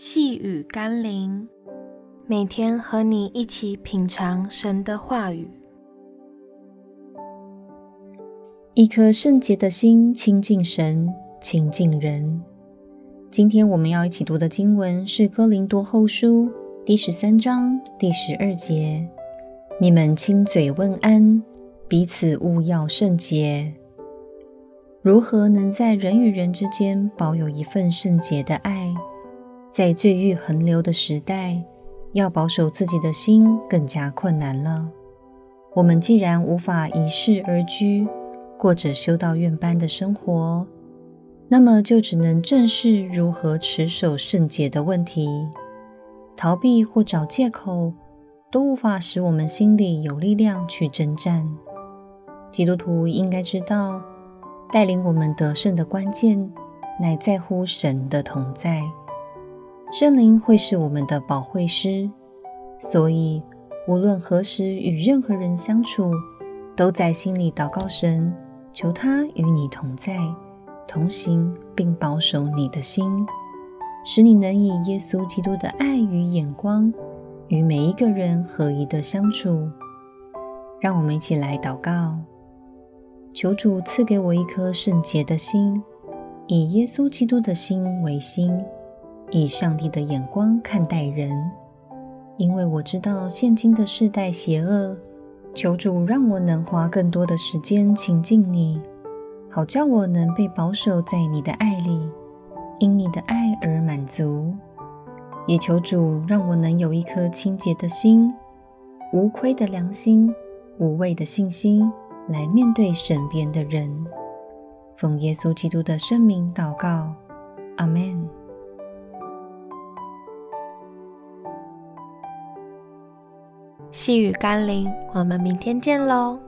细雨甘霖，每天和你一起品尝神的话语。一颗圣洁的心，亲近神，亲近人。今天我们要一起读的经文是《哥林多后书》第十三章第十二节：“你们亲嘴问安，彼此务要圣洁。”如何能在人与人之间保有一份圣洁的爱？在罪欲横流的时代，要保守自己的心更加困难了。我们既然无法一世而居，过着修道院般的生活，那么就只能正视如何持守圣洁的问题。逃避或找借口，都无法使我们心里有力量去征战。基督徒应该知道，带领我们得胜的关键，乃在乎神的同在。圣灵会是我们的保惠师，所以无论何时与任何人相处，都在心里祷告神，求他与你同在、同行，并保守你的心，使你能以耶稣基督的爱与眼光，与每一个人合一的相处。让我们一起来祷告，求主赐给我一颗圣洁的心，以耶稣基督的心为心。以上帝的眼光看待人，因为我知道现今的世代邪恶。求主让我能花更多的时间亲近你，好叫我能被保守在你的爱里，因你的爱而满足。也求主让我能有一颗清洁的心，无愧的良心，无畏的信心，来面对身边的人。奉耶稣基督的圣名祷告，阿们。细雨甘霖，我们明天见喽。